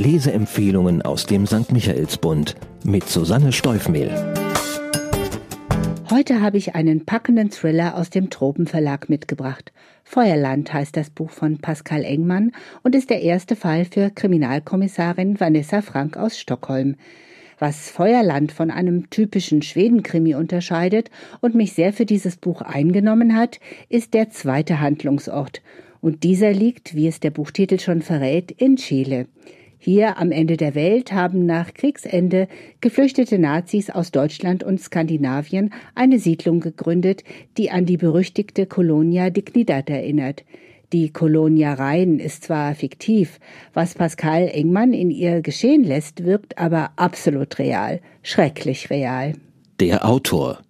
Leseempfehlungen aus dem St. Michaelsbund mit Susanne Steufmehl. Heute habe ich einen packenden Thriller aus dem Tropenverlag mitgebracht. Feuerland heißt das Buch von Pascal Engmann und ist der erste Fall für Kriminalkommissarin Vanessa Frank aus Stockholm. Was Feuerland von einem typischen Schwedenkrimi unterscheidet und mich sehr für dieses Buch eingenommen hat, ist der zweite Handlungsort. Und dieser liegt, wie es der Buchtitel schon verrät, in Chile. Hier am Ende der Welt haben nach Kriegsende geflüchtete Nazis aus Deutschland und Skandinavien eine Siedlung gegründet, die an die berüchtigte Colonia Dignidad erinnert. Die Colonia Rhein ist zwar fiktiv, was Pascal Engmann in ihr geschehen lässt, wirkt aber absolut real, schrecklich real. Der Autor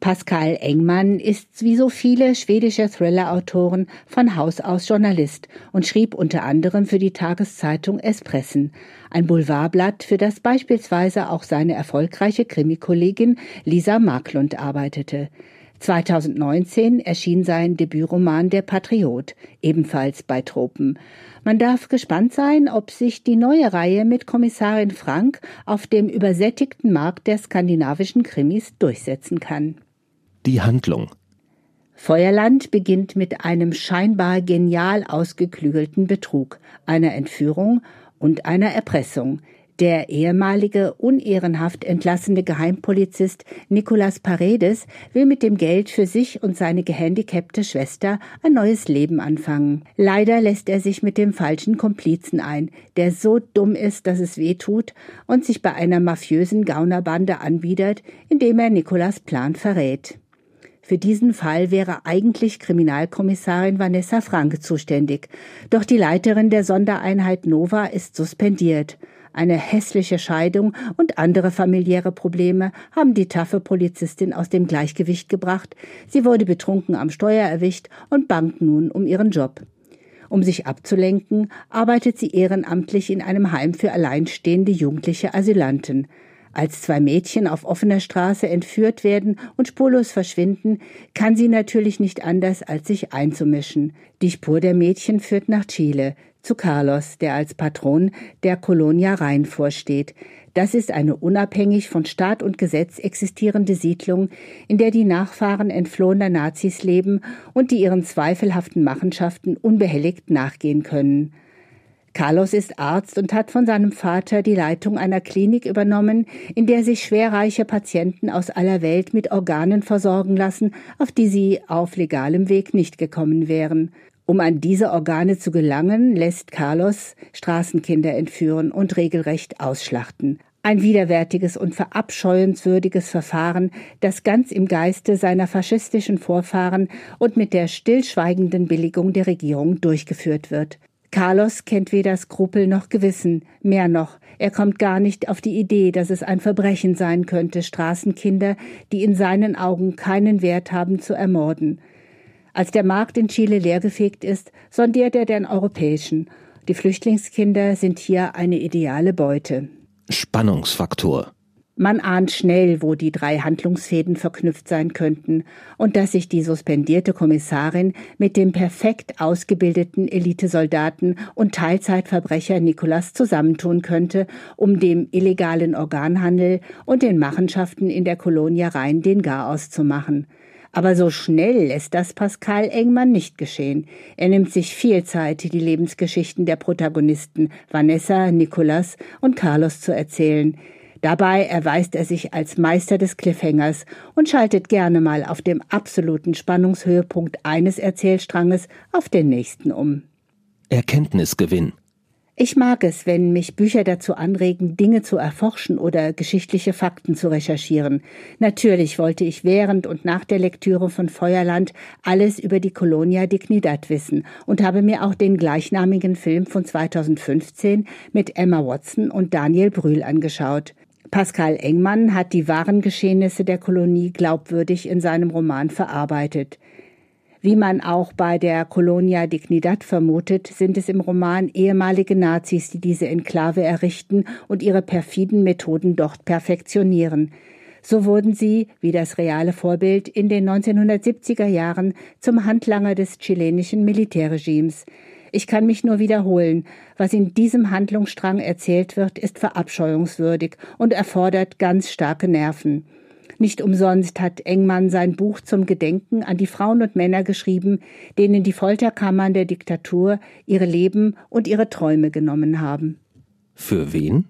Pascal Engmann ist wie so viele schwedische Thriller-Autoren von Haus aus Journalist und schrieb unter anderem für die Tageszeitung Espressen, ein Boulevardblatt, für das beispielsweise auch seine erfolgreiche Krimikollegin Lisa Marklund arbeitete. 2019 erschien sein Debütroman Der Patriot, ebenfalls bei Tropen. Man darf gespannt sein, ob sich die neue Reihe mit Kommissarin Frank auf dem übersättigten Markt der skandinavischen Krimis durchsetzen kann die Handlung. Feuerland beginnt mit einem scheinbar genial ausgeklügelten Betrug, einer Entführung und einer Erpressung. Der ehemalige, unehrenhaft entlassene Geheimpolizist Nicolas Paredes will mit dem Geld für sich und seine gehandicapte Schwester ein neues Leben anfangen. Leider lässt er sich mit dem falschen Komplizen ein, der so dumm ist, dass es weh tut und sich bei einer mafiösen Gaunerbande anbietet, indem er Nicolas Plan verrät. Für diesen Fall wäre eigentlich Kriminalkommissarin Vanessa Frank zuständig. Doch die Leiterin der Sondereinheit Nova ist suspendiert. Eine hässliche Scheidung und andere familiäre Probleme haben die taffe Polizistin aus dem Gleichgewicht gebracht. Sie wurde betrunken am Steuer erwischt und bangt nun um ihren Job. Um sich abzulenken, arbeitet sie ehrenamtlich in einem Heim für alleinstehende jugendliche Asylanten. Als zwei Mädchen auf offener Straße entführt werden und spurlos verschwinden, kann sie natürlich nicht anders, als sich einzumischen. Die Spur der Mädchen führt nach Chile, zu Carlos, der als Patron der Colonia Rhein vorsteht. Das ist eine unabhängig von Staat und Gesetz existierende Siedlung, in der die Nachfahren entflohener Nazis leben und die ihren zweifelhaften Machenschaften unbehelligt nachgehen können. Carlos ist Arzt und hat von seinem Vater die Leitung einer Klinik übernommen, in der sich schwerreiche Patienten aus aller Welt mit Organen versorgen lassen, auf die sie auf legalem Weg nicht gekommen wären. Um an diese Organe zu gelangen, lässt Carlos Straßenkinder entführen und regelrecht ausschlachten. Ein widerwärtiges und verabscheuenswürdiges Verfahren, das ganz im Geiste seiner faschistischen Vorfahren und mit der stillschweigenden Billigung der Regierung durchgeführt wird. Carlos kennt weder Skrupel noch Gewissen, mehr noch, er kommt gar nicht auf die Idee, dass es ein Verbrechen sein könnte, Straßenkinder, die in seinen Augen keinen Wert haben, zu ermorden. Als der Markt in Chile leergefegt ist, sondiert er den europäischen. Die Flüchtlingskinder sind hier eine ideale Beute. Spannungsfaktor. Man ahnt schnell, wo die drei Handlungsfäden verknüpft sein könnten und dass sich die suspendierte Kommissarin mit dem perfekt ausgebildeten Elitesoldaten und Teilzeitverbrecher Nikolas zusammentun könnte, um dem illegalen Organhandel und den Machenschaften in der Kolonia Rhein den Garaus zu machen. Aber so schnell lässt das Pascal Engmann nicht geschehen. Er nimmt sich viel Zeit, die Lebensgeschichten der Protagonisten Vanessa, Nicolas und Carlos zu erzählen. Dabei erweist er sich als Meister des Cliffhangers und schaltet gerne mal auf dem absoluten Spannungshöhepunkt eines Erzählstranges auf den nächsten um. Erkenntnisgewinn. Ich mag es, wenn mich Bücher dazu anregen, Dinge zu erforschen oder geschichtliche Fakten zu recherchieren. Natürlich wollte ich während und nach der Lektüre von Feuerland alles über die Colonia Dignidad wissen und habe mir auch den gleichnamigen Film von 2015 mit Emma Watson und Daniel Brühl angeschaut. Pascal Engmann hat die wahren Geschehnisse der Kolonie glaubwürdig in seinem Roman verarbeitet. Wie man auch bei der Colonia Dignidad vermutet, sind es im Roman ehemalige Nazis, die diese Enklave errichten und ihre perfiden Methoden dort perfektionieren. So wurden sie, wie das reale Vorbild, in den 1970er Jahren zum Handlanger des chilenischen Militärregimes. Ich kann mich nur wiederholen. Was in diesem Handlungsstrang erzählt wird, ist verabscheuungswürdig und erfordert ganz starke Nerven. Nicht umsonst hat Engmann sein Buch zum Gedenken an die Frauen und Männer geschrieben, denen die Folterkammern der Diktatur ihre Leben und ihre Träume genommen haben. Für wen?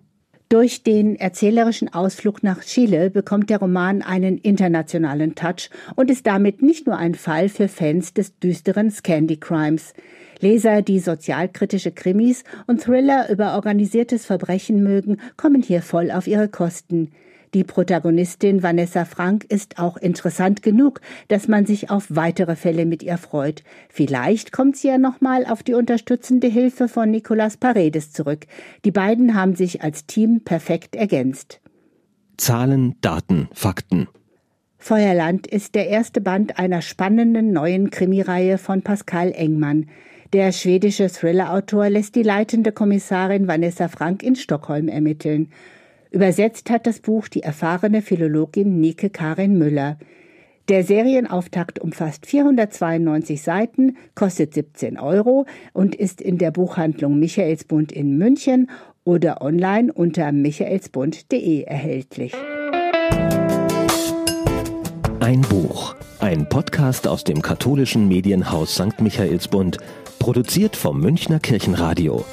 Durch den erzählerischen Ausflug nach Chile bekommt der Roman einen internationalen Touch und ist damit nicht nur ein Fall für Fans des düsteren Scandi Crimes. Leser, die sozialkritische Krimis und Thriller über organisiertes Verbrechen mögen, kommen hier voll auf ihre Kosten. Die Protagonistin Vanessa Frank ist auch interessant genug, dass man sich auf weitere Fälle mit ihr freut. Vielleicht kommt sie ja nochmal auf die unterstützende Hilfe von Nicolas Paredes zurück. Die beiden haben sich als Team perfekt ergänzt. Zahlen, Daten, Fakten. Feuerland ist der erste Band einer spannenden neuen Krimireihe von Pascal Engmann. Der schwedische Thriller-Autor lässt die leitende Kommissarin Vanessa Frank in Stockholm ermitteln. Übersetzt hat das Buch die erfahrene Philologin Nike Karin Müller. Der Serienauftakt umfasst 492 Seiten, kostet 17 Euro und ist in der Buchhandlung Michaelsbund in München oder online unter michaelsbund.de erhältlich. Ein Buch, ein Podcast aus dem katholischen Medienhaus St. Michaelsbund, produziert vom Münchner Kirchenradio.